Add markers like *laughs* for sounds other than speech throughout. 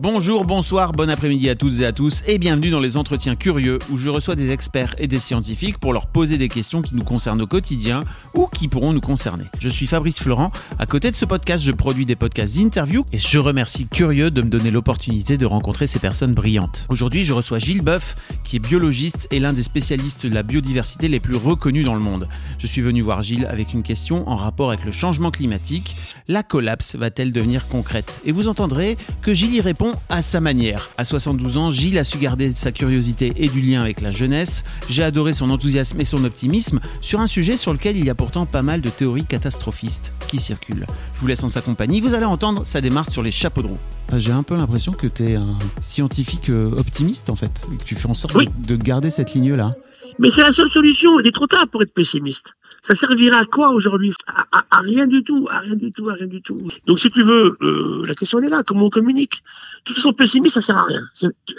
Bonjour, bonsoir, bon après-midi à toutes et à tous et bienvenue dans les entretiens curieux où je reçois des experts et des scientifiques pour leur poser des questions qui nous concernent au quotidien ou qui pourront nous concerner. Je suis Fabrice Florent. À côté de ce podcast, je produis des podcasts d'interview et je remercie Curieux de me donner l'opportunité de rencontrer ces personnes brillantes. Aujourd'hui, je reçois Gilles Boeuf qui est biologiste et l'un des spécialistes de la biodiversité les plus reconnus dans le monde. Je suis venu voir Gilles avec une question en rapport avec le changement climatique. La collapse va-t-elle devenir concrète? Et vous entendrez que Gilles y répond à sa manière. À 72 ans, Gilles a su garder sa curiosité et du lien avec la jeunesse. J'ai adoré son enthousiasme et son optimisme sur un sujet sur lequel il y a pourtant pas mal de théories catastrophistes qui circulent. Je vous laisse en sa compagnie, vous allez entendre sa démarche sur les chapeaux de roue. J'ai un peu l'impression que tu es un scientifique euh, optimiste en fait, et que tu fais en sorte Oui. de garder cette ligne-là. Mais c'est la seule solution. Il est trop tard pour être pessimiste. Ça servira à quoi aujourd'hui? À, à- à rien du tout, à rien du tout, à rien du tout. Donc si tu veux, euh, la question elle est là, comment on communique? De toute façon, pessimiste, ça sert à rien.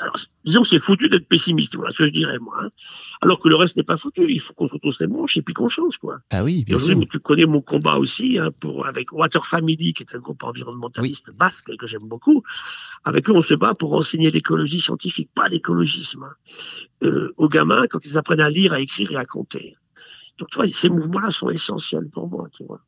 Alors, disons que c'est foutu d'être pessimiste, voilà ce que je dirais moi. hein. Alors que le reste n'est pas foutu, il faut qu'on se retrousse les manches et puis qu'on change quoi. Ah oui, bien sûr. tu connais mon combat aussi hein, pour avec Water Family, qui est un groupe environnementaliste basque que j'aime beaucoup. Avec eux, on se bat pour enseigner l'écologie scientifique, pas l'écologisme, hein, euh, aux gamins quand ils apprennent à lire, à écrire et à compter. Donc, tu vois, ces mouvements-là sont essentiels pour moi, tu vois.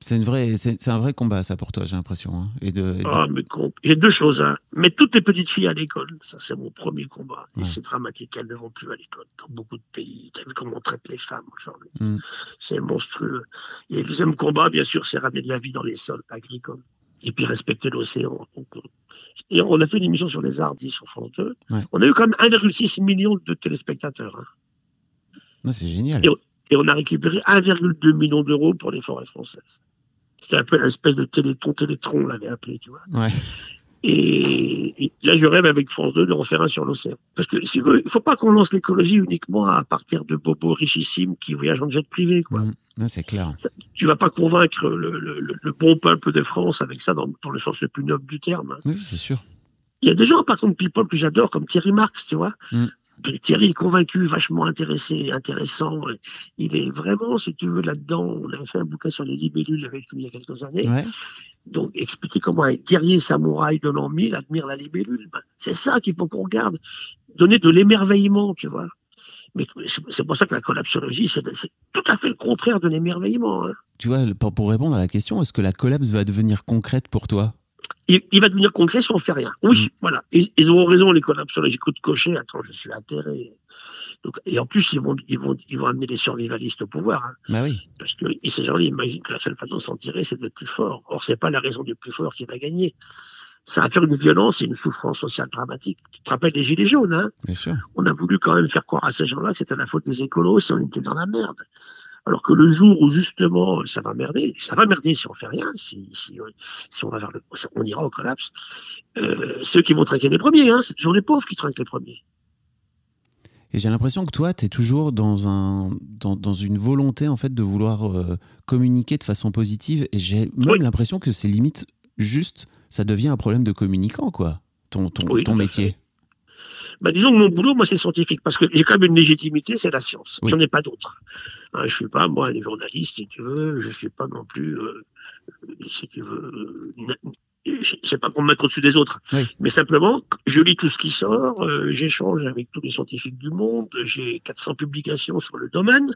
C'est une vraie, c'est c'est un vrai combat ça pour toi, j'ai l'impression. hein. Et de, et de- Ah, mais con- il y a deux choses. Hein. Mettre toutes les petites filles à l'école, ça c'est mon premier combat. Et c'est dramatique, elles ne vont plus à l'école dans beaucoup de pays. Tu as vu comment on traite les femmes aujourd'hui Mm. C'est monstrueux. Et le deuxième combat, bien sûr, c'est ramener de la vie dans les sols agricoles. Et puis respecter l'océan. Donc, euh, Et on a fait une émission sur les arbres sur France 2. Ouais. On a eu quand même 1,6 million de téléspectateurs. hein. Non, c'est génial. Et- Et on a récupéré 1,2 million d'euros pour les forêts françaises. C'était un peu une espèce de téléthon, télétron, on l'avait appelé, tu vois. Ouais. Et, et là, je rêve avec France 2 de en faire un sur l'océan. Parce que, si il faut pas qu'on lance l'écologie uniquement à partir de bobos richissimes qui voyagent en jet privé, quoi. Mm. Non, c'est clair. Tu vas pas convaincre le, le- le- le bon peuple de France avec ça dans, dans le sens le plus noble du terme. hein. Oui, c'est sûr. Il y a des gens, par contre, people que j'adore, comme Thierry Marx, tu vois. Mm. Thierry est convaincu, vachement intéressé, intéressant. Il est vraiment, si tu veux, là-dedans. On a fait un bouquin sur les libellules avec lui il y a quelques années. Ouais. Donc, expliquer comment un guerrier samouraï de l'an 1000 admire la libellule. Ben, c'est ça qu'il faut qu'on regarde. Donner de l'émerveillement, tu vois. Mais c'est pour ça que la collapsologie, c'est tout à fait le contraire de l'émerveillement. hein. Tu vois, pour, pour répondre à la question, est-ce que la collapse va devenir concrète pour toi? Il, il va devenir concret si on fait rien. Oui, Mm. voilà. Ils, ils auront raison, les collapsologiques. De cocher, attends, je suis atterré. Donc, et en plus, ils vont, ils vont, ils vont amener les survivalistes au pouvoir. hein. Bah oui. Parce que ces gens-là imaginent que la seule façon de s'en tirer, c'est d'être plus fort. Or, c'est pas la raison du plus fort qui va gagner. Ça va faire une violence et une souffrance sociale dramatique. Tu te rappelles les Gilets jaunes, hein? Bien sûr. On a voulu quand même faire croire à ces gens-là que c'était la faute des écolos si on était dans la merde. Alors que le jour où justement ça va merder, ça va merder si on fait rien, si, si, si on va vers le, on ira au collapse. Euh, ceux qui vont trinquer les premiers, hein, c'est toujours les pauvres qui trinquent les premiers. Et j'ai l'impression que toi, tu es toujours dans, un, dans, dans une volonté en fait de vouloir euh, communiquer de façon positive. Et j'ai même Oui. l'impression que c'est limite juste, ça devient un problème de communicant, quoi, ton, ton, Oui, ton tout à métier. Bah, disons que mon boulot, moi, c'est scientifique, parce que j'ai quand même une légitimité, c'est la science. Oui. J'en ai pas d'autre. Hein, je suis pas, moi, un journaliste, si tu veux, je suis pas non plus, euh, si tu veux, je sais pas pour me mettre au-dessus des autres. Oui. Mais simplement, je lis tout ce qui sort, euh, j'échange avec tous les scientifiques du monde, j'ai 400 publications sur le domaine,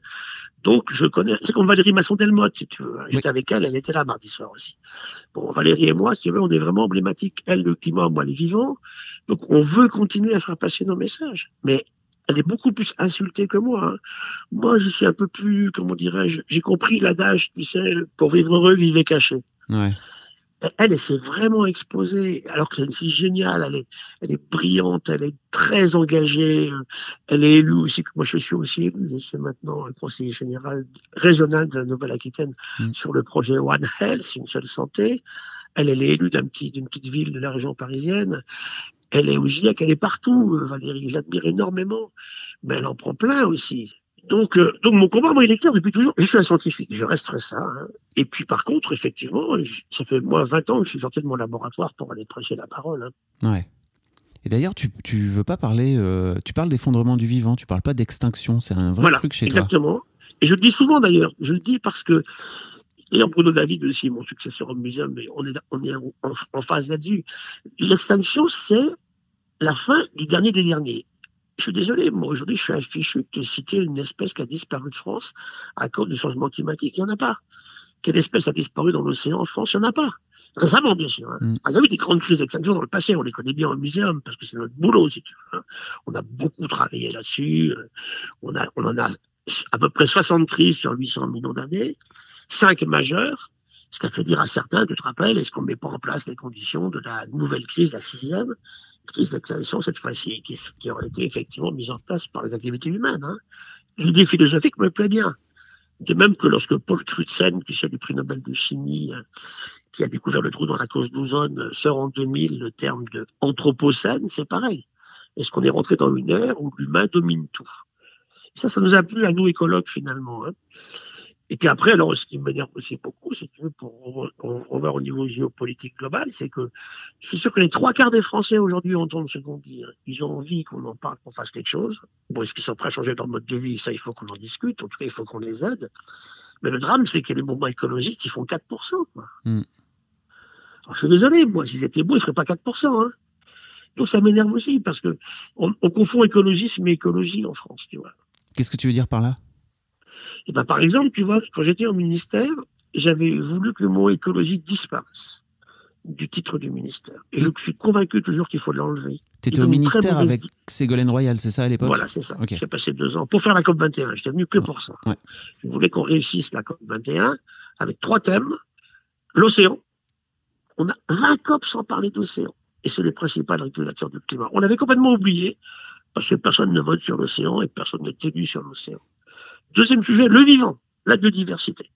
donc je connais, c'est comme Valérie Masson-Delmotte, si tu veux. J'étais avec elle, elle était là mardi soir aussi. Bon, Valérie et moi, si tu veux, on est vraiment emblématiques. Elle, le climat, moi, les vivants. Donc, on veut continuer à faire passer nos messages. Mais elle est beaucoup plus insultée que moi. hein. Moi, je suis un peu plus, comment dirais-je, j'ai compris l'adage, tu sais, pour vivre heureux, vivez caché. Ouais. Elle, elle s'est vraiment exposée, alors que c'est une fille géniale, elle est, elle est brillante, elle est très engagée, elle est élue aussi, moi je suis aussi élu, je suis maintenant conseiller général régional de la Nouvelle-Aquitaine mm. sur le projet One Health, une seule santé. Elle, elle est élue d'une petite ville de la région parisienne. Elle est au GIEC, elle est partout, Valérie, je l'admire énormément, mais elle en prend plein aussi. Donc, euh, donc mon combat, moi, il est clair depuis toujours. Je suis un scientifique, je resterai ça. Hein. Et puis, par contre, effectivement, ça fait moi 20 ans que je suis sorti de mon laboratoire pour aller prêcher la parole. Hein. Ouais. Et d'ailleurs, tu, tu veux pas parler, euh, tu parles d'effondrement du vivant, tu parles pas d'extinction, c'est un vrai truc chez exactement. toi. Exactement. Et je le dis souvent d'ailleurs, je le dis parce que, et Bruno David aussi, mon successeur au muséum, mais on est, on est en, en phase là-dessus. L'extinction, c'est la fin du dernier des derniers. Je suis désolé, moi aujourd'hui je suis affiché de citer une espèce qui a disparu de France à cause du changement climatique. Il n'y en a pas. Quelle espèce a disparu dans l'océan en France? Il n'y en a pas. Récemment, bien sûr. Hein. Mm. Y a eu des grandes crises d'extinction dans le passé, on les connaît bien au muséum, parce que c'est notre boulot, si tu veux. Hein. On a beaucoup travaillé là-dessus. Euh, on, a, on en a à peu près 60 crises sur 800 millions d'années, 5 majeures, ce qui a fait dire à certains, tu te rappelles, est-ce qu'on ne met pas en place les conditions de la nouvelle crise, la sixième crise d'extinction cette fois-ci, qui, qui, aurait été effectivement mise en place par les activités humaines. Hein. L'idée philosophique me plaît bien. De même que lorsque Paul Crutzen, qui est du prix Nobel de chimie, euh, qui a découvert le trou dans la cause d'ozone, sort en 2000 le terme de anthropocène, c'est pareil. Est-ce qu'on est rentré dans une ère où l'humain domine tout? Ça, ça nous a plu à nous écologues finalement. Hein. Et puis après, alors, ce qui m'énerve aussi beaucoup, c'est que pour revoir au niveau géopolitique global, c'est que je suis sûr que les trois quarts des Français aujourd'hui entendent ce qu'on dit. Hein. Ils ont envie qu'on en parle, qu'on fasse quelque chose. Bon, est-ce qu'ils sont prêts à changer leur mode de vie? Ça, il faut qu'on en discute. En tout cas, il faut qu'on les aide. Mais le drame, c'est que les mouvements écologistes, ils font 4%. Quoi. Hmm. Alors, je suis désolé, moi, s'ils étaient beaux, ils ne feraient pas 4%. Hein. Donc, ça m'énerve aussi, parce que on, on confond écologisme et écologie en France, tu vois. Qu'est-ce que tu veux dire par là? Et ben, par exemple, tu vois, quand j'étais au ministère, j'avais voulu que le mot écologie disparaisse du titre du ministère. Et je suis convaincu toujours qu'il faut l'enlever. Tu étais au ministère avec Ségolène Royal, c'est ça à l'époque? Voilà, c'est ça. J'ai passé deux ans pour faire la COP 21. J'étais venu que pour ça. Je voulais qu'on réussisse la COP 21 avec trois thèmes. L'océan. On a 20 COP sans parler d'océan. Et c'est le principal régulateur du climat. On avait complètement oublié, parce que personne ne vote sur l'océan et personne n'est élu sur l'océan. Deuxième sujet, le vivant, la biodiversité.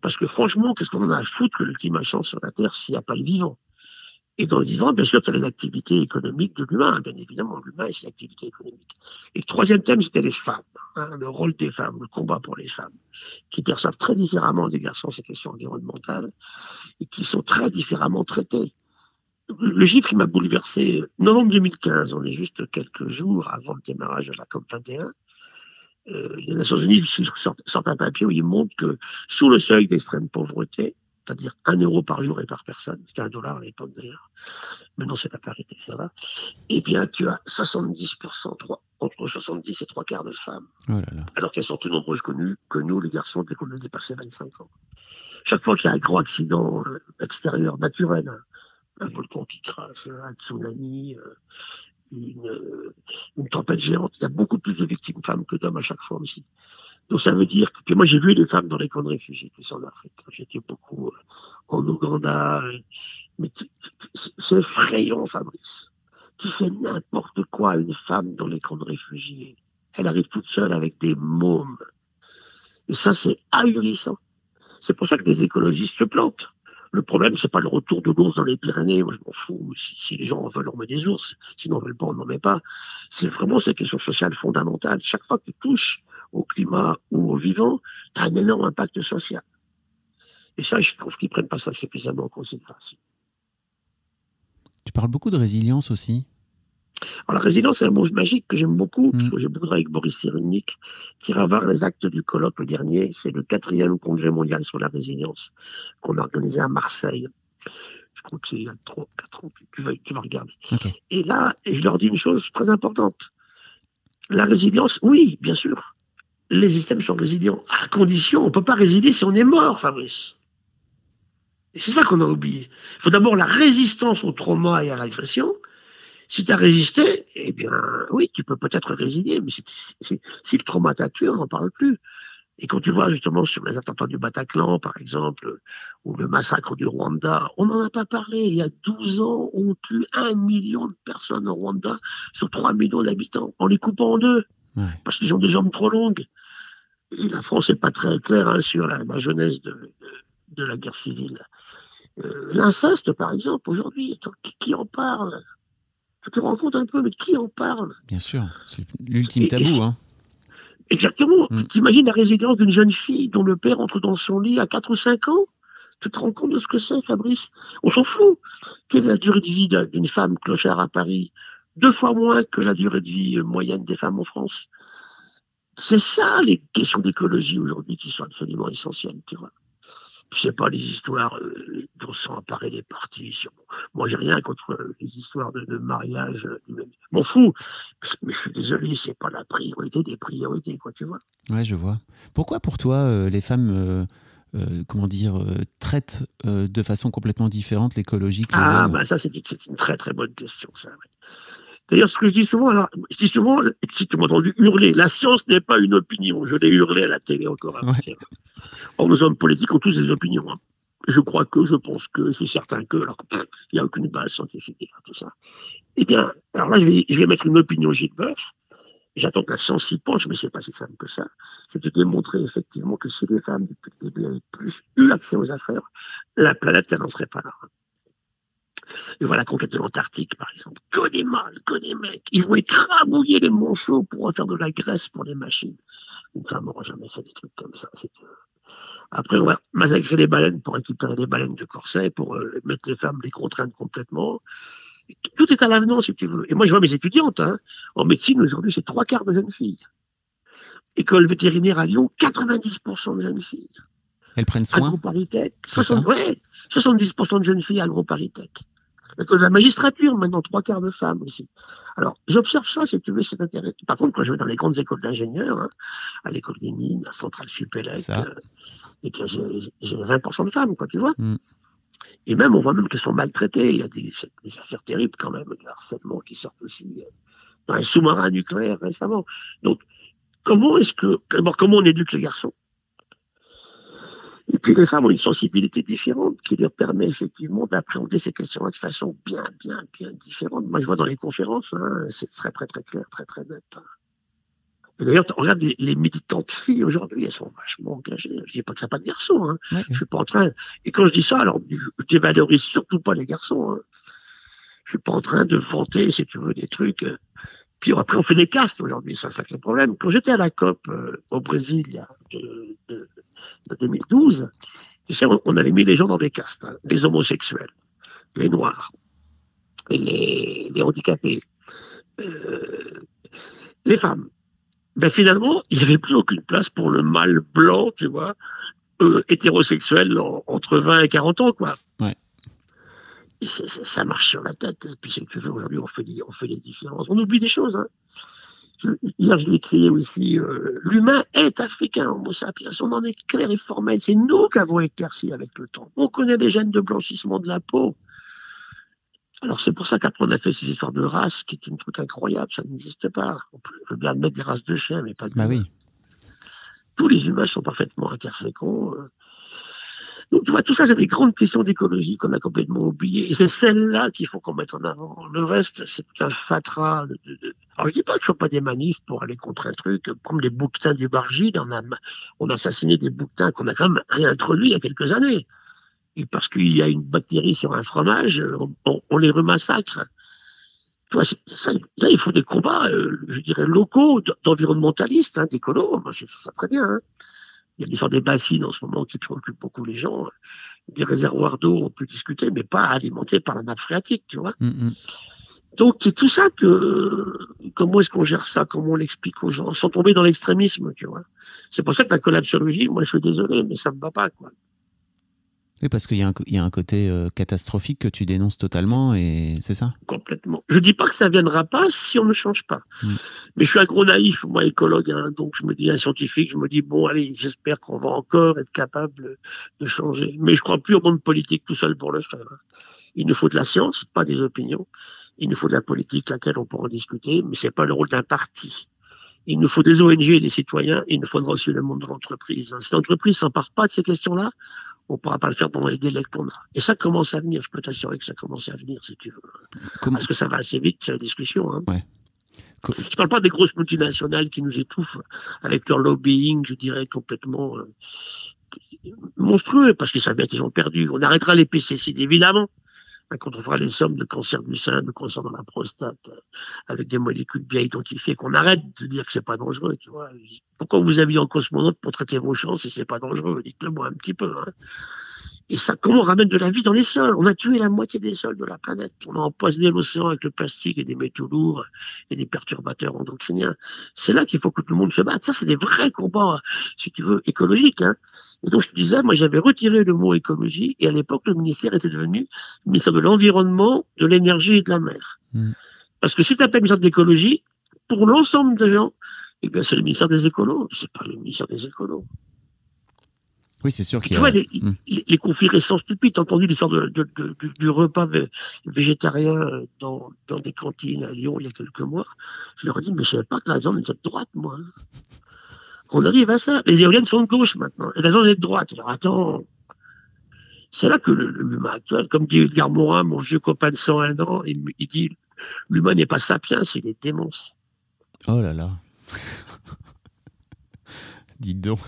Parce que franchement, qu'est-ce qu'on en a à foutre que le climat change sur la Terre s'il n'y a pas le vivant? Et dans le vivant, bien sûr, tu as les activités économiques de l'humain, bien évidemment. L'humain et ses activités économiques. Et le troisième thème, c'était les femmes. Hein, le rôle des femmes, le combat pour les femmes, qui perçoivent très différemment des garçons ces questions environnementales et qui sont très différemment traitées. Le chiffre qui m'a bouleversé, novembre 2015, on est juste quelques jours avant le démarrage de la COP 21, euh, les Nations Unies sortent, un papier où ils montrent que sous le seuil d'extrême pauvreté, c'est-à-dire un euro par jour et par personne, c'était un dollar à l'époque d'ailleurs, maintenant c'est la parité, ça va, eh bien tu as 70%, 3, entre 70 et 3 quarts de femmes, oh alors qu'elles sont plus nombreuses que nous, que nous les garçons, dès qu'on a dépassé 25 ans. Chaque fois qu'il y a un gros accident euh, extérieur, naturel, un volcan qui crache, un tsunami, euh, une, une, tempête géante. Il y a beaucoup plus de victimes femmes que d'hommes à chaque fois aussi. Donc ça veut dire que moi j'ai vu des femmes dans les camps de réfugiés qui en Afrique. J'étais beaucoup euh, en Ouganda. Euh, mais c'est effrayant, Fabrice. Tu fais n'importe quoi à une femme dans les camps de réfugiés. Elle arrive toute seule avec des mômes. Et ça, c'est ahurissant. C'est pour ça que des écologistes se plantent. Le problème, c'est pas le retour de l'ours dans les Pyrénées. Moi, je m'en fous. Si, les gens en veulent, on met des ours. Sinon, on veut pas, on n'en met pas. C'est vraiment cette question sociale fondamentale. Chaque fois que tu touches au climat ou au vivant, tu as un énorme impact social. Et ça, je trouve qu'ils prennent pas ça suffisamment en considération. Tu parles beaucoup de résilience aussi. Alors, la résilience, c'est un mot magique que j'aime beaucoup, parce que j'ai beaucoup avec Boris Cyrulnik, qui voir les actes du colloque le dernier. C'est le quatrième congrès mondial sur la résilience qu'on a organisé à Marseille. Je crois que c'est il y a 3, 4 ans, tu vas, tu vas regarder. Et là, je leur dis une chose très importante. La résilience, oui, bien sûr. Les systèmes sont résilients, à condition, on ne peut pas résilier si on est mort, Fabrice. Et c'est ça qu'on a oublié. Il faut d'abord la résistance au trauma et à l'agression, si tu as résisté, eh bien, oui, tu peux peut-être résilier, mais si, le trauma t'a tué, on n'en parle plus. Et quand tu vois justement sur les attentats du Bataclan, par exemple, ou le massacre du Rwanda, on n'en a pas parlé. Il y a 12 ans, on tue un million de personnes au Rwanda sur 3 millions d'habitants, en les coupant en deux, Ouais. parce qu'ils ont des jambes trop longues. Et la France n'est pas très claire hein, sur la, la jeunesse de, de, de la guerre civile. Euh, L'inceste, par exemple, aujourd'hui, qui en parle? Tu te rends compte un peu, mais qui en parle? Bien sûr, c'est l'ultime et tabou. Hein. Exactement. Mm. T'imagines la résilience d'une jeune fille dont le père entre dans son lit à 4 ou 5 ans? Tu te rends compte de ce que c'est, Fabrice? On s'en fout. Quelle est la durée de vie d'un- d'une femme clochard à Paris? Deux fois moins que la durée de vie euh, moyenne des femmes en France. C'est ça, les questions d'écologie aujourd'hui qui sont absolument essentielles, tu vois. Je sais pas les histoires euh, dont sont appareillés les partis. sur- Moi, j'ai rien contre euh, les histoires de, de mariage. euh, M'en fous. Mais je suis désolé, c'est pas la priorité des priorités, quoi, tu vois. Ouais, je vois. Pourquoi pour toi euh, les femmes, comment dire, traitent de façon complètement différente l'écologie que les Ah, hommes? bah ça, c'est une, très très bonne question, ça. ouais. D'ailleurs, ce que je dis souvent, alors, je dis souvent, si tu m'as entendu hurler, la science n'est pas une opinion. Je l'ai hurlé à la télé encore avant-hier. Or, nos hommes politiques ont tous des opinions. hein. Je crois que, je pense que, je suis certain que, alors que, pff, il n'y a aucune base scientifique tout ça. Eh bien, alors là, je vais, je vais mettre une opinion Gilles Boeuf. J'attends que la science s'y penche, mais c'est pas si simple que ça. C'est de démontrer effectivement que si les femmes, depuis le début, avaient plus eu accès aux affaires, la planète, elle n'en serait pas là. Et voilà la conquête de l'Antarctique, par exemple. Que des mâles, que des mecs. Ils vont écrabouiller les manchots pour en faire de la graisse pour les machines. Une femme n'aura jamais fait des trucs comme ça. Après, on va massacrer les baleines pour récupérer les baleines de corset, pour euh, mettre les femmes, les contraindre complètement. Tout est à l'avenant, si tu veux. Et moi, je vois mes étudiantes. Hein. En médecine, aujourd'hui, c'est trois quarts de jeunes filles. École vétérinaire à Lyon, 90% de jeunes filles. Elles prennent soin. Agroparitech, C'est 60, ça ouais, 70% de jeunes filles agroparitech. La magistrature, maintenant, trois quarts de femmes aussi. Alors, j'observe ça, si tu veux, c'est intéressant. Par contre, quand je vais dans les grandes écoles d'ingénieurs, hein, à l'école des mines, à Centrale Supélec, euh, et que j'ai j'ai 20% de femmes, quoi, tu vois. Mm. Et même, on voit même qu'elles sont maltraitées. Il y a des, des affaires terribles, quand même, de harcèlement qui sortent aussi euh, dans un sous-marin nucléaire récemment. Donc, comment est-ce que, comment on éduque les garçons? Puis les femmes ont une sensibilité différente qui leur permet effectivement d'appréhender ces questions-là de façon bien, bien, bien différente. Moi, je vois dans les conférences, hein, c'est très, très, très clair, très, très net. hein. D'ailleurs, on regarde les, les militantes filles aujourd'hui, elles sont vachement engagées. Je dis pas qu'il n'y a pas de garçons. Hein. Je suis pas en train. Et quand je dis ça, alors je dévalorise surtout pas les garçons. Hein. Je suis pas en train de vanter, si tu veux, des trucs. euh. Puis après, on fait des castes aujourd'hui, c'est un sacré problème. Quand j'étais à la COP euh, au Brésil, il y a de, de- de 2012, tu sais, on, avait mis les gens dans des castes, hein. les homosexuels, les noirs, et les, les handicapés, euh, les femmes. Ben finalement, il n'y avait plus aucune place pour le mâle blanc, tu vois, euh, hétérosexuel en- entre 20 et 40 ans, quoi. Ouais. Et ça marche sur la tête. Et puis, c'est que aujourd'hui, on fait, des, on fait des différences. On oublie des choses. Hein. Hier, je l'ai crié aussi. euh, L'humain est africain, Homo sapiens. On en est clair et formel. C'est nous qui avons éclairci avec le temps. On connaît les gènes de blanchissement de la peau. Alors, c'est pour ça qu'après, on a fait ces histoires de races, qui est un truc incroyable. Ça n'existe pas. On peut, je veux bien admettre des races de chiens, mais pas de Bah oui. tous les humains sont parfaitement interféconds. Donc, tu vois, tout ça, c'est des grandes questions d'écologie qu'on a complètement oubliées. Et c'est celles-là qu'il faut qu'on mette en avant. Le reste, c'est tout un fatras. Alors, je dis pas qu'il ne faut pas des manifs pour aller contre un truc. Comme les bouquetins du Bargide, on a, on a assassiné des bouquetins qu'on a quand même réintroduits il y a quelques années. Et parce qu'il y a une bactérie sur un fromage, on, les remassacre. Tu vois, ça, là, il faut des combats, euh, je dirais, locaux, d'environnementalistes, hein. Moi, je trouve ça très bien. hein. Il y a l'histoire des bassines en ce moment qui préoccupent beaucoup les gens. Des réservoirs d'eau, on peut discuter, mais pas alimentés par la nappe phréatique, tu vois. Mm, mm. Donc, c'est tout ça que, comment est-ce qu'on gère ça, comment on l'explique aux gens, sans tomber dans l'extrémisme, tu vois. C'est pour ça que la collapsologie, moi, je suis désolé, mais ça me va pas, quoi. Oui, parce qu'il y, y a un côté euh, catastrophique que tu dénonces totalement, et c'est ça? complètement. Je dis pas que ça viendra pas si on ne change pas. Mm. Mais je suis un gros naïf, moi, écologue, hein, donc je me dis un scientifique, je me dis bon, allez, j'espère qu'on va encore être capable de changer. Mais je crois plus au monde politique tout seul pour le faire. hein. Il nous faut de la science, pas des opinions. Il nous faut de la politique, laquelle on pourra en discuter, mais c'est pas le rôle d'un parti. Il nous faut des ONG et des citoyens, il nous faudra aussi le monde de l'entreprise. Si l'entreprise s'empare pas de ces questions-là, on ne pourra pas le faire pendant les délais qu'on a. Et ça commence à venir, je peux t'assurer que ça commence à venir, si tu veux. Comment- Parce que ça va assez vite, c'est la discussion. Hein. Ouais. Co- Je parle pas des grosses multinationales qui nous étouffent avec leur lobbying, je dirais, complètement euh, monstrueux, parce que ça va être, ils ont perdu. On arrêtera les pesticides, évidemment. Quand on fera les sommes de cancer du sein, de cancer dans la prostate, euh, avec des molécules bien identifiées, qu'on arrête de dire que c'est pas dangereux, tu vois. Pourquoi vous habillez en cosmonaute pour traiter vos champs si c'est pas dangereux? Dites-le moi un petit peu. Hein. Et ça, comment on ramène de la vie dans les sols? On a tué la moitié des sols de la planète. On a empoisonné l'océan avec le plastique et des métaux lourds et des perturbateurs endocriniens. C'est là qu'il faut que tout le monde se batte. Ça, c'est des vrais combats, si tu veux, écologiques. Hein. Et donc, je te disais, moi, j'avais retiré le mot écologie et à l'époque, le ministère était devenu ministère de l'Environnement, de l'Énergie et de la Mer. Mm. Parce que si tu appelles ministère d'écologie, pour l'ensemble des gens, eh bien, c'est le ministère des écolos. C'est pas le ministère des écolos. Oui, c'est sûr qu'il Tu y a. vois, les, Mm. les, conflits récents stupides, t'as entendu l'histoire de, de- de- du, du repas vé- végétarien euh, dans, dans des cantines à Lyon il y a quelques mois. Je leur ai dit, mais je savais pas que la zone était de droite, moi. On arrive à ça. Les éoliennes sont de gauche maintenant. Zone est de droite. Alors attends. C'est là que l'humain actuel, comme dit Edgar Morin, mon vieux copain de 101 ans, il, dit, l'humain n'est pas sapiens, il est démence. Oh là là. *laughs* Dites donc.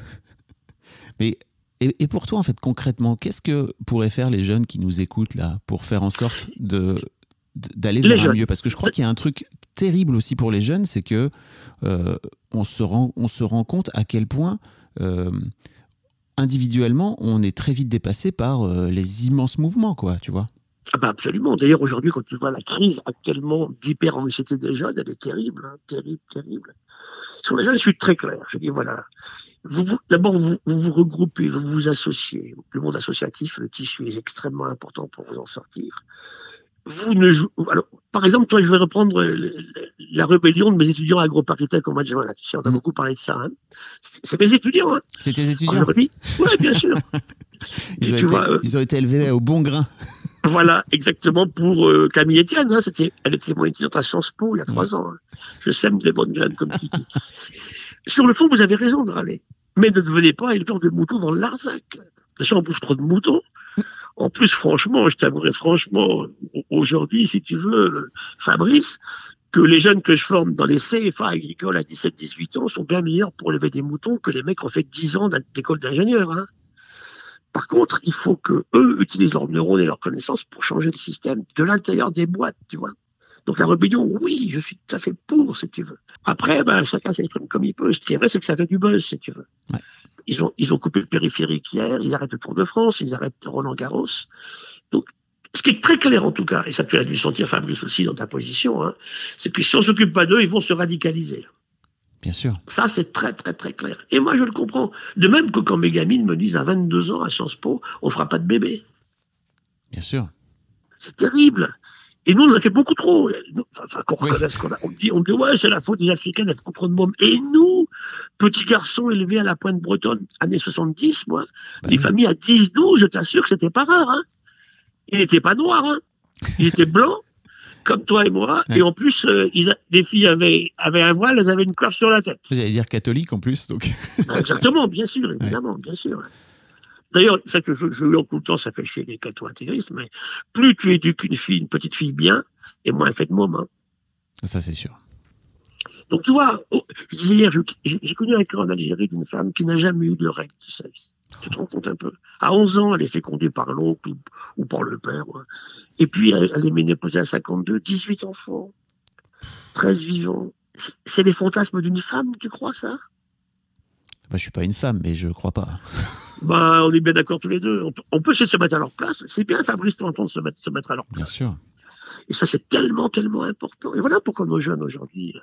Mais et, pour toi, en fait, concrètement, qu'est-ce que pourraient faire les jeunes qui nous écoutent là pour faire en sorte de- d'aller vers un jeunes. mieux Parce que je crois qu'il y a un truc terrible aussi pour les jeunes, c'est que euh, on se rend on se rend compte à quel point euh, individuellement on est très vite dépassé par euh, les immenses mouvements, quoi. Tu vois Ah bah absolument. D'ailleurs, aujourd'hui, quand tu vois la crise actuellement d'hyper-anxiété des jeunes, elle est terrible, hein, terrible, terrible. Sur les jeunes, je suis très clair. Je dis, voilà, vous, vous- d'abord, vous, vous vous regroupez, vous vous associez. Le monde associatif, le tissu est extrêmement important pour vous en sortir. Vous ne jou- alors, par exemple, toi, je vais reprendre le- la rébellion de mes étudiants agroparitaires au mois de juin. Là. Tu sais, on a Mm. beaucoup parlé de ça. Hein. C'est mes étudiants. Hein. C'est tes étudiants. ouais, bien sûr. *laughs* Ils Et ont, tu été, vois, euh, ils ont été élevés au bon grain. *laughs* Voilà, exactement pour euh, Camille Etienne. Hein, c'était, elle était mon étudiante à Sciences Po il y a trois ans. hein. Je sème des bonnes graines comme Kiki. Sur le fond, vous avez raison de râler. Mais ne devenez pas éleveur de moutons dans le Larzac. On bouffe trop de moutons. En plus, franchement, je t'avouerai franchement, aujourd'hui, si tu veux, Fabrice, que les jeunes que je forme dans les CFA agricoles à 17-18 ans sont bien meilleurs pour élever des moutons que les mecs ont fait 10 ans d'école d'ingénieur. Hein. Par contre, il faut que eux utilisent leurs neurones et leurs connaissances pour changer le système de l'intérieur des boîtes, tu vois. Donc la rébellion, oui, je suis tout à fait pour, si tu veux. Après, ben, chacun s'exprime comme il peut. Ce qui est vrai, c'est que ça fait du buzz, si tu veux. Ils ont, ils ont coupé le périphérique hier, ils arrêtent le Tour de France, ils arrêtent Roland Garros. Donc, ce qui est très clair en tout cas, et ça tu as dû sentir Fabrice aussi dans ta position, hein, c'est que si on s'occupe pas d'eux, ils vont se radicaliser. Bien sûr. Ça, c'est très, très, très clair. Et moi, je le comprends. De même que quand mes gamines me disent à 22 ans à Sciences Po, on fera pas de bébé. Bien sûr. C'est terrible. Et nous, on en a fait beaucoup trop. Enfin, qu'on Oui. reconnaisse qu'on a. On dit, on dit, ouais, c'est la faute des Africains d'être trop de mômes. Et nous, petits garçons élevés à la pointe bretonne, années 70, moi, des oui. familles à 10, 12, je t'assure que c'était pas rare, hein. Il n'était pas noir, hein. Il était blanc, comme toi et moi. Ouais. Et en plus, euh, ils a- les filles avaient, avaient un voile, elles avaient une cloche sur la tête. J'allais dire catholique en plus, donc. Exactement, bien sûr, évidemment, bien sûr. D'ailleurs, ça que je, je en tout le temps, ça fait chier les cathos intégristes, mais plus tu éduques une fille, une petite fille bien, et moins elle fait de mômes. hein. Ça, c'est sûr. Donc tu vois, oh, je disais hier, j'ai connu un cas en Algérie d'une femme qui n'a jamais eu de règles de sa vie. Tu te rends compte un peu À 11 ans, elle est fécondée par l'oncle ou, ou par le père. ouais. Et puis, elle, elle est ménopausée à 52, 18 enfants, 13 vivants. C'est- C'est les fantasmes d'une femme, tu crois ça? Bah, je suis pas une femme, mais je crois pas. Ben, on est bien d'accord tous les deux. On peut, on peut essayer de se mettre à leur place. C'est bien, Fabrice, t'entends de se mettre, se mettre à leur Bien place. sûr. Et ça, c'est tellement, tellement important. Et voilà pourquoi nos jeunes aujourd'hui. euh,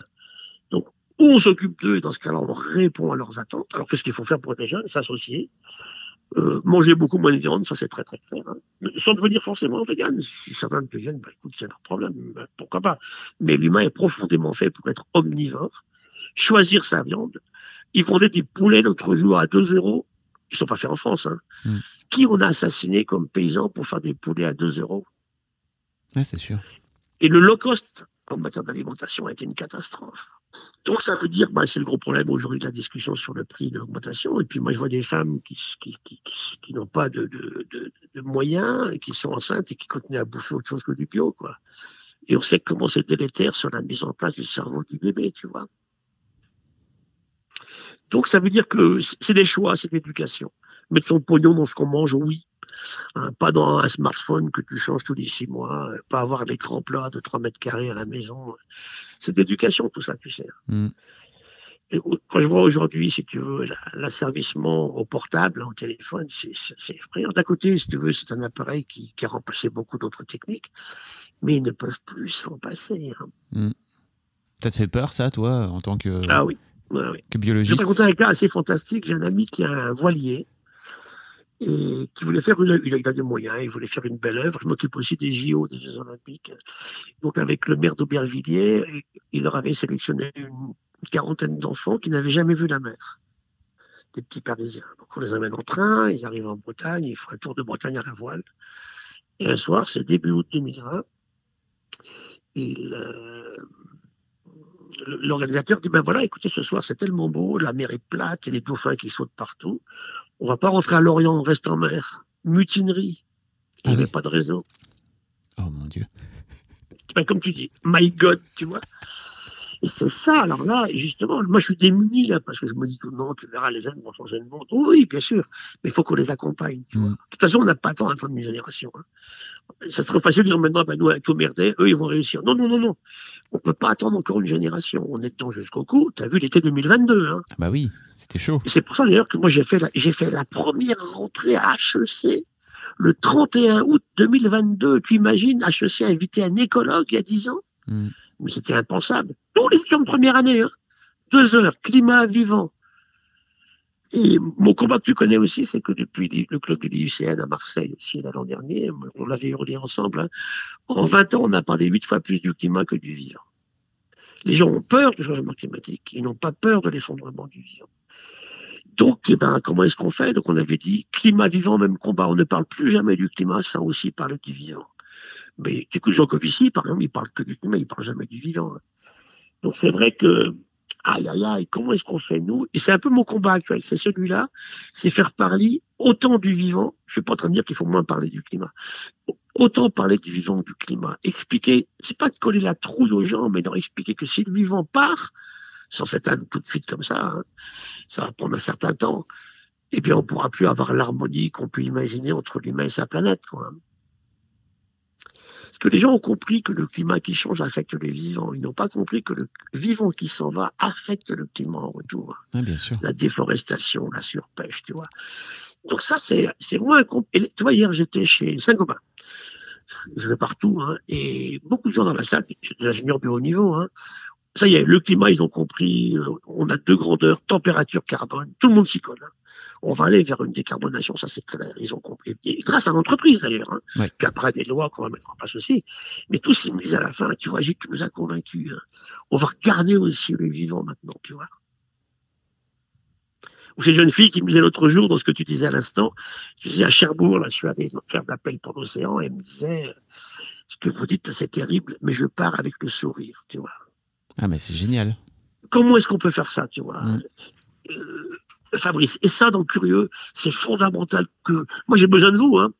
Donc, on s'occupe d'eux, et dans ce cas-là, on répond à leurs attentes. Alors, qu'est-ce qu'il faut faire pour les jeunes? S'associer. Euh, manger beaucoup moins de viande, ça c'est très très clair. Hein. Sans devenir forcément vegan. Si certains deviennent, bah, écoute, c'est leur problème. Ben, pourquoi pas Mais l'humain est profondément fait pour être omnivore, choisir sa viande. Ils vendaient des poulets l'autre jour à 2 euros. Ils sont pas faits en France. Hein. Mm. Qui on a assassiné comme paysan pour faire des poulets à 2 euros? Ouais, c'est sûr. et le low cost en matière d'alimentation a été une catastrophe. Donc ça veut dire, bah, c'est le gros problème aujourd'hui de la discussion sur le prix de l'augmentation. Et puis moi je vois des femmes qui, qui, qui, qui n'ont pas de, de, de, de, moyens, qui sont enceintes et qui continuent à bouffer autre chose que du bio, quoi. Et on sait comment c'est délétère sur la mise en place du cerveau du bébé, tu vois. Donc ça veut dire que c'est des choix, c'est de l'éducation. Mettre son pognon dans ce qu'on mange, oui. Hein, pas dans un smartphone que tu changes tous les six mois, pas avoir l'écran plat de 3 mètres carrés à la maison. C'est d'éducation tout ça, tu sais. Mm. Et quand je vois aujourd'hui, si tu veux, l'asservissement au portable, au téléphone, c'est effrayant. D'un côté, si tu veux, c'est un appareil qui, qui, a remplacé beaucoup d'autres techniques, mais ils ne peuvent plus s'en passer. Hein. Mm. Ça te fait peur, ça, toi, en tant que, ah oui. Que biologiste Je vais raconter un cas assez fantastique. J'ai un ami qui a un voilier et qui voulait faire une, il a des moyens, il voulait faire une belle œuvre. Je m'occupe aussi des JO, des Jeux Olympiques. Donc avec le maire d'Aubervilliers, il leur avait sélectionné une quarantaine d'enfants qui n'avaient jamais vu la mer. Des petits Parisiens. Donc on les amène en train, ils arrivent en Bretagne, ils font un tour de Bretagne à la voile. Et un soir, c'est début août 2020, l'organisateur dit ben voilà, écoutez, ce soir c'est tellement beau, la mer est plate, il y a des dauphins qui sautent partout. On va pas rentrer à Lorient, on reste en mer. Mutinerie. Il n'y avait pas de réseau. Oh mon Dieu. Ben, comme tu dis, my God, tu vois. Et c'est ça, alors là, justement, moi je suis démuni là, parce que je me dis que non, tu verras, les jeunes vont changer le monde. Oui, bien sûr, mais il faut qu'on les accompagne, tu vois. Mm. De toute façon, on n'a pas tant à attendre une génération. Hein. Ça serait facile de dire maintenant, ben, nous, avec tout merder, eux, ils vont réussir. Non, non, non, non. On peut pas attendre encore une génération. On est dedans jusqu'au cou. Tu as vu l'été 2022. Hein. Ah bah oui, c'était chaud. C'est pour ça d'ailleurs que moi j'ai fait, la, j'ai fait la première rentrée à HEC le 31 août 2022. Tu imagines, HEC a invité un écologue il y a 10 ans? Mm mais c'était impensable. Tous les étudiants de première année, hein. deux heures, climat vivant. Et mon combat que tu connais aussi, c'est que depuis le club de l'IUCN à Marseille, aussi l'an dernier, on l'avait hurlé ensemble, hein. en 20 ans, on a parlé huit fois plus du climat que du vivant. Les gens ont peur du changement climatique, ils n'ont pas peur de l'effondrement du vivant. Donc, eh ben, comment est-ce qu'on fait? Donc, on avait dit climat vivant, même combat. On ne parle plus jamais du climat sans aussi parler du vivant. Mais du coup, Jean Covici, par exemple, il parle que du climat, il parle jamais du vivant. Donc c'est vrai que, aïe aïe aïe, comment est-ce qu'on fait nous? Et c'est un peu mon combat actuel, c'est celui-là, c'est faire parler autant du vivant. Je suis pas en train de dire qu'il faut moins parler du climat. Autant parler du vivant que du climat. Expliquer, c'est pas de coller la trouille aux gens, mais d'en expliquer que si le vivant part, sans s'éteindre tout de suite comme ça, hein, ça va prendre un certain temps. Et puis on pourra plus avoir l'harmonie qu'on peut imaginer entre l'humain et sa planète. Quoi que les gens ont compris que le climat qui change affecte les vivants. Ils n'ont pas compris que le vivant qui s'en va affecte le climat en retour. bien sûr. La déforestation, la surpêche, tu vois. Donc ça, c'est vraiment un... Et, tu vois, hier, j'étais chez Saint-Gobain. Je vais partout, hein, et beaucoup de gens dans la salle, des ingénieurs de haut niveau, hein, ça y est, le climat, ils ont compris, euh, on a deux grandeurs, température, carbone, tout le monde s'y colle. Hein on va aller vers une décarbonation, ça c'est clair, ils ont compris. Et grâce à l'entreprise d'ailleurs, hein, puis après des lois qu'on va mettre en place aussi. Mais tout s'est mis à la fin, tu vois, Gilles, tu nous as convaincus. Hein. On va regarder aussi le vivant maintenant, tu vois. Ou ces jeunes filles qui me disaient l'autre jour, dans ce que tu disais à l'instant, je disais à Cherbourg, là, je suis allé faire d'appel pour l'océan, et elle me disait, ce que vous dites, c'est terrible, mais je pars avec le sourire, tu vois. Ah, mais c'est génial. Comment est-ce qu'on peut faire ça, tu vois? Mm. euh, Fabrice. Et ça, dans Curieux, c'est fondamental que, moi j'ai besoin de vous, hein,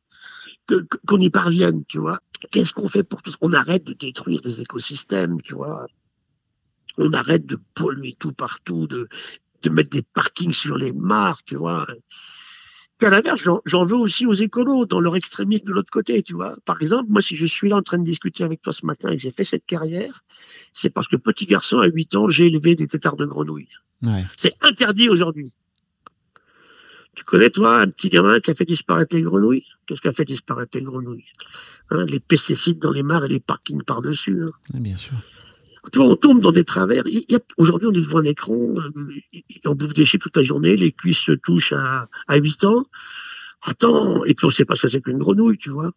qu'on y parvienne, tu vois. Qu'est-ce qu'on fait pour tout On arrête de détruire les écosystèmes, tu vois. On arrête de polluer tout partout, de, de mettre des parkings sur les mares, tu vois. Puis à l'inverse, j'en veux aussi aux écolos, dans leur extrémisme de l'autre côté, tu vois. Par exemple, moi, si je suis là en train de discuter avec toi ce matin et que j'ai fait cette carrière, c'est parce que petit garçon, à 8 ans, j'ai élevé des têtards de grenouilles. C'est interdit aujourd'hui. Tu connais, toi, un petit gamin qui a fait disparaître les grenouilles? Qu'est-ce qui a fait disparaître les grenouilles? Hein, Les pesticides dans les mares et les parkings par-dessus. Hein. bien sûr. Tu vois, on tombe dans des travers. Aujourd'hui, on est devant un écran, euh, on bouffe des chips toute la journée, les cuisses se touchent à, à 8 ans. Attends, et puis on sait pas ce que c'est qu'une grenouille, tu vois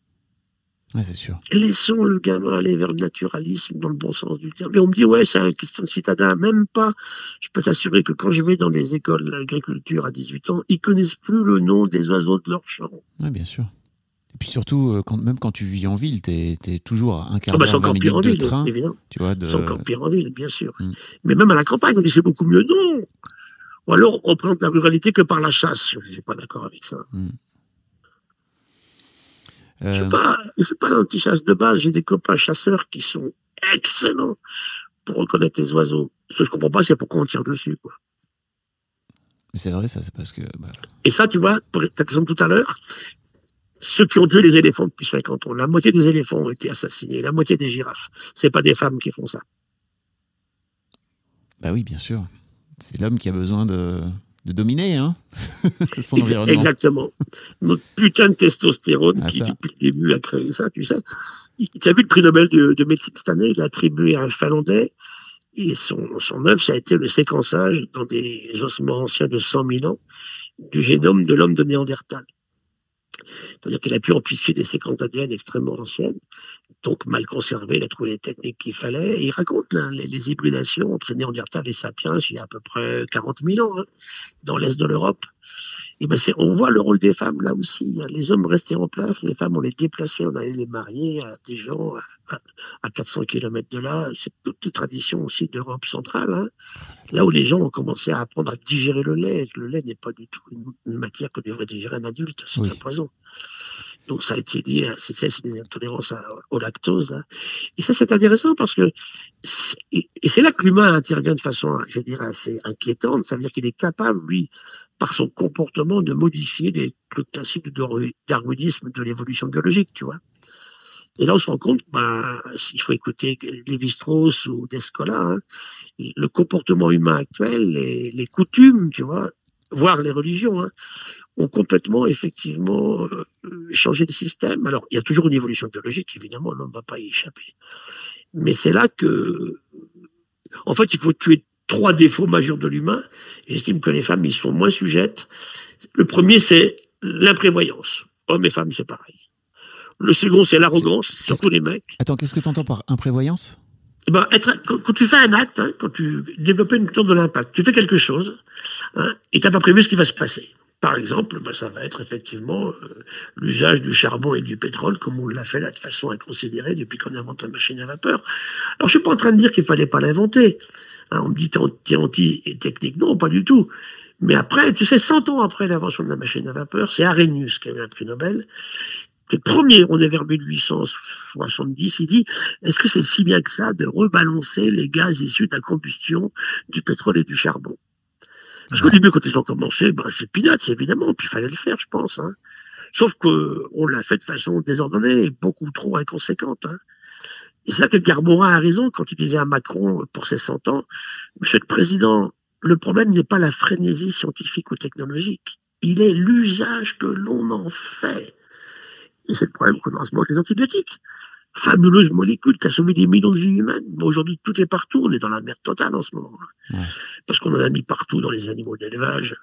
c'est sûr. Laissons le gamin aller vers le naturalisme dans le bon sens du terme. Mais on me dit, ouais, c'est une question de citadin. Même pas. Je peux t'assurer que quand je vais dans les écoles d'agriculture à 18 ans, ils connaissent plus le nom des oiseaux de leur champ. Oui, bien sûr. Et puis surtout, euh, quand, même quand tu vis en ville, tu es, toujours à un quart Ah bah, d'heure, c'est encore 20 pire en minutes de ville, train. évidemment. Tu vois, de... C'est encore pire en ville, bien sûr. Mm. Mais même à la campagne, on dit c'est beaucoup mieux. Non Ou alors on présente la ruralité que par la chasse. Je ne suis pas d'accord avec ça. Je Euh, ne pas, je suis pas l'anti-chasse de base. J'ai des copains chasseurs qui sont excellents pour reconnaître les oiseaux. Ce que je comprends pas, c'est pourquoi on tire dessus. Quoi. mais c'est vrai, ça, c'est parce que. bah, Et ça, tu vois, pour ta question tout à l'heure, ceux qui ont tué les éléphants depuis 50 ans, la moitié des éléphants ont été assassinés, la moitié des girafes. C'est pas des femmes qui font ça. bah oui, bien sûr. C'est l'homme qui a besoin de, de dominer hein *laughs* son Ex- environnement. Exactement. Notre putain de testostérone Ah, qui, ça. depuis le début, a créé ça, tu sais. Tu as vu le prix Nobel de, de médecine cette année, il l'a attribué à un Finlandais. Et son, son œuvre, ça a été le séquençage dans des ossements anciens de 100 000 ans du génome de l'homme de Néandertal. C'est-à-dire qu'il a pu amplifier des séquences d'ADN extrêmement anciennes, donc mal conservées, il a trouvé les techniques qu'il fallait. Et il raconte les, les hybridations entre Néandertal et Sapiens il y a à peu près 40 000 ans, hein, dans l'Est de l'Europe. Et ben on voit le rôle des femmes là aussi. hein. Les hommes restaient en place, les femmes on les déplaçait, on allait les marier à des gens à, à 400 km de là. C'est toutes les traditions aussi d'Europe centrale. hein. Là où les gens ont commencé à apprendre à digérer le lait. Le lait n'est pas du tout une, une matière que devrait digérer un adulte, c'est Oui. un poison. Donc ça a été lié à des intolérances à- au lactose. Là. Et ça c'est intéressant parce que et c'est là que l'humain intervient de façon, je dirais, assez inquiétante. Ça veut dire qu'il est capable, lui, par son comportement, de modifier les, le classique du darwinisme de l'évolution biologique, tu vois. Et là, on se rend compte, bah, s'il faut écouter Lévi-Strauss ou Descola, hein, le comportement humain actuel, les, les coutumes, tu vois, voire les religions, hein, ont complètement, effectivement, euh, changé le système. Alors, il y a toujours une évolution biologique, évidemment, on ne va pas y échapper. Mais c'est là que, en fait, il faut tuer trois défauts majeurs de l'humain. J'estime que les femmes y sont moins sujettes. Le premier, c'est l'imprévoyance. Hommes et femmes, c'est pareil. Le second, c'est l'arrogance, surtout les mecs. Attends, qu'est-ce que tu entends par imprévoyance? Eh ben, être, quand, tu fais un acte, hein, quand tu développes une culture de l'impact, tu fais quelque chose hein, et tu n'as pas prévu ce qui va se passer. Par exemple, ben, ça va être effectivement euh, l'usage du charbon et du pétrole, comme on l'a fait là de façon inconsidérée depuis qu'on invente la machine à vapeur. Alors, je suis pas en train de dire qu'il fallait pas l'inventer. Hein, on me dit t'es anti, anti et technique. Non, pas du tout. Mais après, tu sais, 100 ans après l'invention de la machine à vapeur, c'est Arrhenius qui a eu un prix Nobel. Le premier, on est vers 1870, il dit, est-ce que c'est si bien que ça de rebalancer les gaz issus de la combustion du pétrole et du charbon? Parce qu'au début, quand ils ont commencé, ben, c'est peanuts, évidemment, puis il fallait le faire, je pense. Hein. Sauf qu'on l'a fait de façon désordonnée et beaucoup trop inconséquente. Hein. Et c'est là que Garborin a raison quand il disait à Macron, pour ses 100 ans, Monsieur le Président, le problème n'est pas la frénésie scientifique ou technologique, il est l'usage que l'on en fait. Et c'est le problème qu'on a en ce moment avec les antibiotiques. Fabuleuse molécule qui a sauvé des millions de vies humaines. Bon, aujourd'hui, tout est partout. On est dans la merde totale en ce moment. Ouais. Parce qu'on en a mis partout dans les animaux d'élevage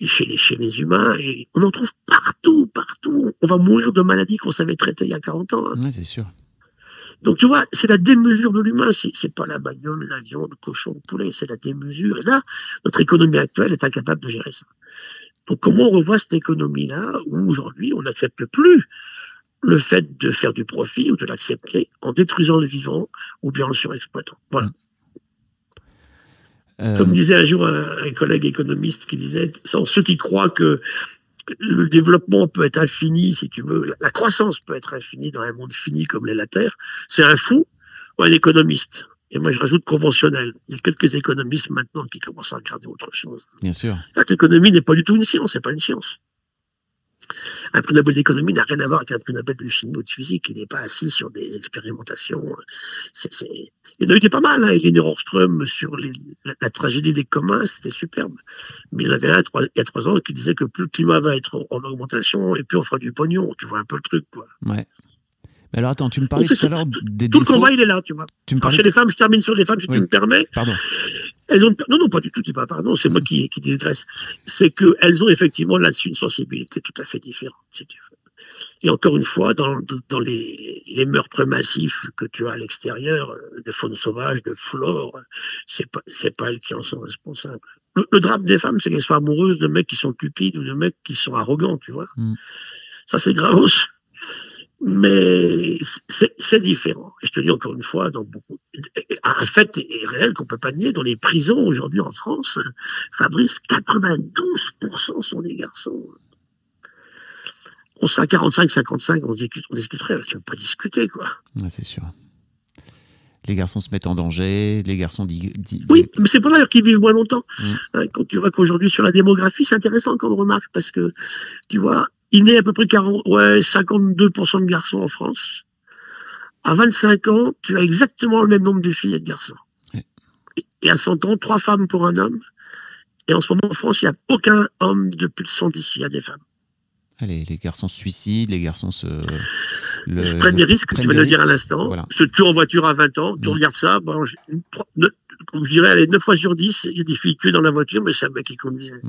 et chez les, chez les humains. Et on en trouve partout, partout. On va mourir de maladies qu'on savait traiter il y a 40 ans. hein. Ouais, c'est sûr. Donc tu vois, c'est la démesure de l'humain, c'est, c'est pas la bagnole, l'avion, le cochon, le poulet, c'est la démesure. Et là, notre économie actuelle est incapable de gérer ça. Donc comment on revoit cette économie-là où aujourd'hui on n'accepte plus le fait de faire du profit ou de l'accepter en détruisant le vivant ou bien en surexploitant? Voilà. Euh, Comme disait un jour un, un collègue économiste qui disait, sans ceux qui croient que le développement peut être infini, si tu veux, la croissance peut être infinie dans un monde fini comme l'est la Terre, c'est un fou ou un économiste? Et moi, je rajoute conventionnel. Il y a quelques économistes maintenant qui commencent à regarder autre chose. bien sûr. L'économie n'est pas du tout une science, c'est pas une science. Un prix Nobel d'économie n'a rien à voir avec un prix Nobel de chimie ou de physique. Il n'est pas assis sur des expérimentations. Il y en a eu des pas mal. Hein. Elinor Ostrom sur les, la, la, tragédie des communs, c'était superbe. Mais il y en avait un trois, il y a trois ans qui disait que plus le climat va être en, en augmentation et plus on fera du pognon. Tu vois un peu le truc, quoi. Ouais. Mais alors attends, tu me parlais tout à c'est- l'heure des Tout le combat, il est là, tu vois. Tu me Alors, parlais chez les femmes, je termine sur les femmes, si Oui. tu me permets. Pardon. Elles ont non non pas du tout, dis pas pardon, c'est moi qui qui digresse. C'est que elles ont effectivement là-dessus une sensibilité tout à fait différente. si tu veux. Et encore une fois, dans, dans les, les meurtres massifs que tu as à l'extérieur, euh, de faune sauvage, de flore, c'est pas c'est pas elles qui en sont responsables. Le, le drame des femmes, c'est qu'elles soient amoureuses de mecs qui sont cupides ou de mecs qui sont arrogants, tu vois. Mm. Ça c'est grave. Mais c'est différent. Et je te dis encore une fois, dans beaucoup, un fait est réel qu'on peut pas nier. Dans les prisons aujourd'hui en France, Fabrice, 92% sont des garçons. On sera à 45-55, on, on discuterait. Tu ne pas discuter, quoi. c'est sûr les garçons se mettent en danger, les garçons disent... Oui, mais c'est pour ça qu'ils vivent moins longtemps. Mmh. Hein, quand tu vois qu'aujourd'hui, sur la démographie, c'est intéressant comme remarque, parce que, tu vois, il naît à peu près 40, ouais, 52% de garçons en France. À 25 ans, tu as exactement le même nombre de filles et de garçons. Et à 100 ans, trois femmes pour un homme. Et en ce moment, en France, il n'y a aucun homme de plus de 110, il y a des femmes. Allez, les garçons se suicident, les garçons se je prends des risques, tu viens de le dire à l'instant. Je te tue en voiture à 20 ans, tu mm. regardes ça, bon, comme je dirais, allez, 9 fois sur 10, il y a des filles tuées dans la voiture, mais c'est un mec qui conduisait.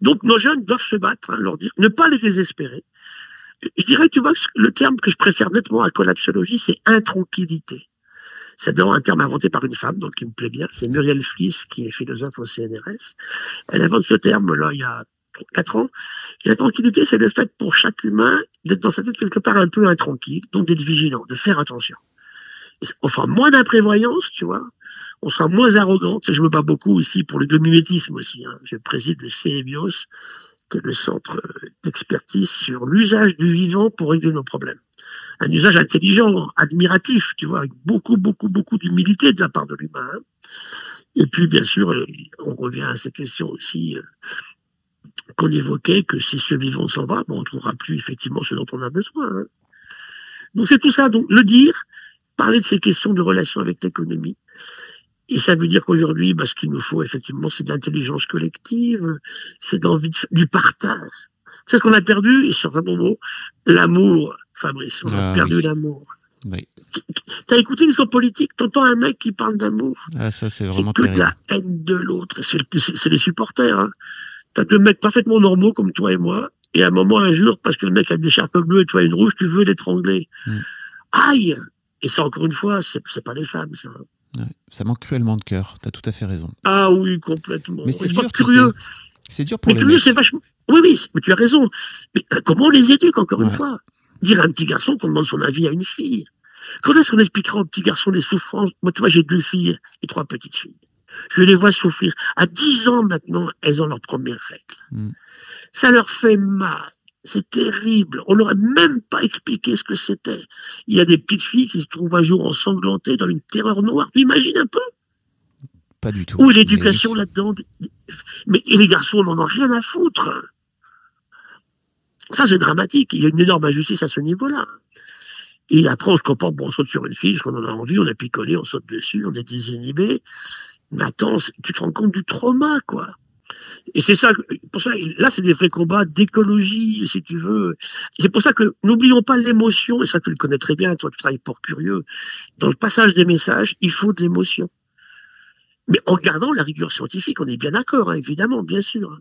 Donc nos jeunes doivent se battre, hein, leur dire, ne pas les désespérer. Je dirais, tu vois, le terme que je préfère nettement à collapsologie, c'est intranquillité. C'est un terme inventé par une femme, donc qui me plaît bien. C'est Muriel Fliss, qui est philosophe au CNRS. Elle invente ce terme-là il y a 4 ans. la tranquillité, c'est le fait pour chaque humain d'être dans sa tête quelque part un peu intranquille, donc d'être vigilant, de faire attention. On fera moins d'imprévoyance, tu vois. On sera moins arrogant. Je me bats beaucoup aussi pour le demi-métisme aussi. Hein. Je préside le CEBIOS, qui est le centre d'expertise sur l'usage du vivant pour régler nos problèmes. Un usage intelligent, admiratif, tu vois, avec beaucoup, beaucoup, beaucoup d'humilité de la part de l'humain. Et puis, bien sûr, on revient à ces questions aussi euh, qu'on évoquait que si ce vivant s'en va, on ne trouvera plus effectivement ce dont on a besoin. Hein. Donc c'est tout ça. Donc le dire, parler de ces questions de relation avec l'économie. Et ça veut dire qu'aujourd'hui, bah, ce qu'il nous faut effectivement, c'est de l'intelligence collective, c'est l'envie du partage. C'est ce qu'on a perdu, et sur un moment, l'amour, Fabrice, on a ah perdu l'amour. Oui. T'as écouté l'histoire politique, t'entends un mec qui parle d'amour? Ah, ça, c'est vraiment que de la haine de l'autre. C'est les supporters. Hein. T'as deux mecs parfaitement normaux comme toi et moi, et à un moment, un jour, parce que le mec a des charpes bleues et toi une rouge, tu veux l'étrangler. Mm. Aïe Et ça, encore une fois, c'est pas les femmes, ça. Ça manque cruellement de cœur, t'as tout à fait raison. Ah oui, complètement. Mais c'est dur, curieux. C'est dur pour mais curieux, c'est vachement. Oui, oui, mais tu as raison. Mais euh, comment on les éduque, encore une fois? Dire à un petit garçon qu'on demande son avis à une fille. Quand est-ce qu'on expliquera au petit garçon les souffrances? Moi, tu vois, j'ai deux filles et trois petites filles. Je les vois souffrir. À 10 ans maintenant, elles ont leur première règle. Mm. Ça leur fait mal. C'est terrible. On n'aurait même pas expliqué ce que c'était. Il y a des petites filles qui se trouvent un jour ensanglantées dans une terreur noire. Tu imagines un peu? Pas du tout. Où l'éducation là-dedans? Mais et les garçons n'en ont rien à foutre. Ça, c'est dramatique. Il y a une énorme injustice à ce niveau-là. Et après, on se comporte, bon, on saute sur une fille, parce qu'on en a envie, on a picolé, on saute dessus, on est désinhibé. Mais attends, tu te rends compte du trauma, quoi. Et c'est ça, pour ça, là, c'est des vrais combats d'écologie, si tu veux. C'est pour ça que n'oublions pas l'émotion, et ça, tu le connais très bien, toi, tu travailles pour curieux. Dans le passage des messages, il faut de l'émotion. Mais en gardant la rigueur scientifique, on est bien d'accord, hein, évidemment, bien sûr.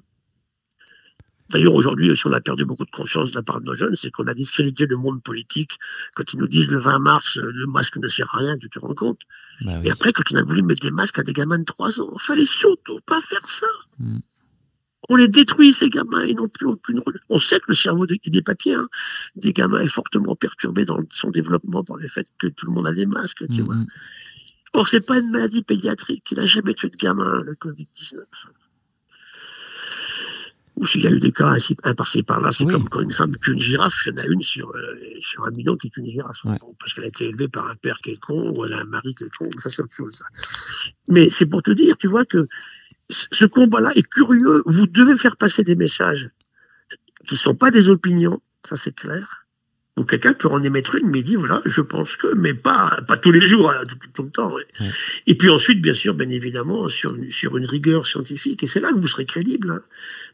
D'ailleurs, aujourd'hui, si on a perdu beaucoup de confiance de la part de nos jeunes, c'est qu'on a discrédité le monde politique quand ils nous disent le 20 mars, euh, le masque ne sert à rien, tu te rends compte? Bah Et après, quand on a voulu mettre des masques à des gamins de 3 ans, il fallait surtout pas faire ça. Hmm. On les détruit, ces gamins, ils n'ont plus aucune... On sait que le cerveau des, des papiers, hein, des gamins est fortement perturbé dans son développement par le fait que tout le monde a des masques, tu hmm, vois. Hmm. Or, c'est pas une maladie pédiatrique. Il n'a jamais tué de gamin, le Covid-19 ou s'il y a eu des cas ainsi, par-ci par-là, c'est comme quand une femme tue une girafe, il y en a une sur, euh, sur un million qui est une girafe. parce qu'elle a été élevée par un père qui est con, ou elle a un mari qui est con, ça c'est autre chose. Mais c'est pour te dire, tu vois, que ce combat-là est curieux. Vous devez faire passer des messages qui ne sont pas des opinions, ça c'est clair, donc quelqu'un peut en émettre une, mais dit voilà, je pense que, mais pas, pas tous les jours, hein, tout, le temps. Et puis ensuite, bien sûr, bien évidemment, sur une, sur une rigueur scientifique, et c'est là que vous serez crédible.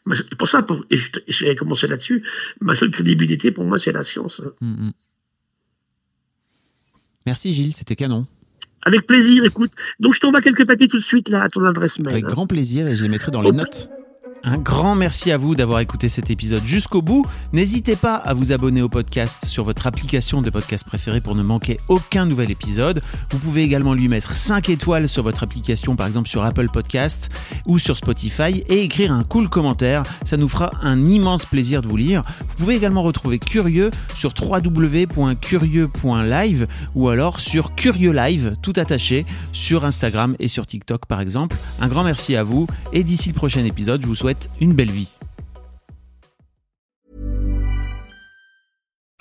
Hein. Pour ça, pour, et j'ai commencé là-dessus, ma seule crédibilité pour moi, c'est la science. Hein. Mm, mm. Merci Gilles, c'était canon. Avec plaisir, écoute. Donc je t'envoie quelques papiers tout de suite là à ton adresse mail. Avec grand plaisir et je les mettrai dans les notes. Un grand merci à vous d'avoir écouté cet épisode jusqu'au bout. N'hésitez pas à vous abonner au podcast sur votre application de podcast préférée pour ne manquer aucun nouvel épisode. Vous pouvez également lui mettre 5 étoiles sur votre application, par exemple sur Apple Podcast ou sur Spotify, et écrire un cool commentaire. Ça nous fera un immense plaisir de vous lire. Vous pouvez également retrouver Curieux sur www.curieux.live ou alors sur Curieux Live, tout attaché, sur Instagram et sur TikTok par exemple. Un grand merci à vous et d'ici le prochain épisode, je vous une belle vie.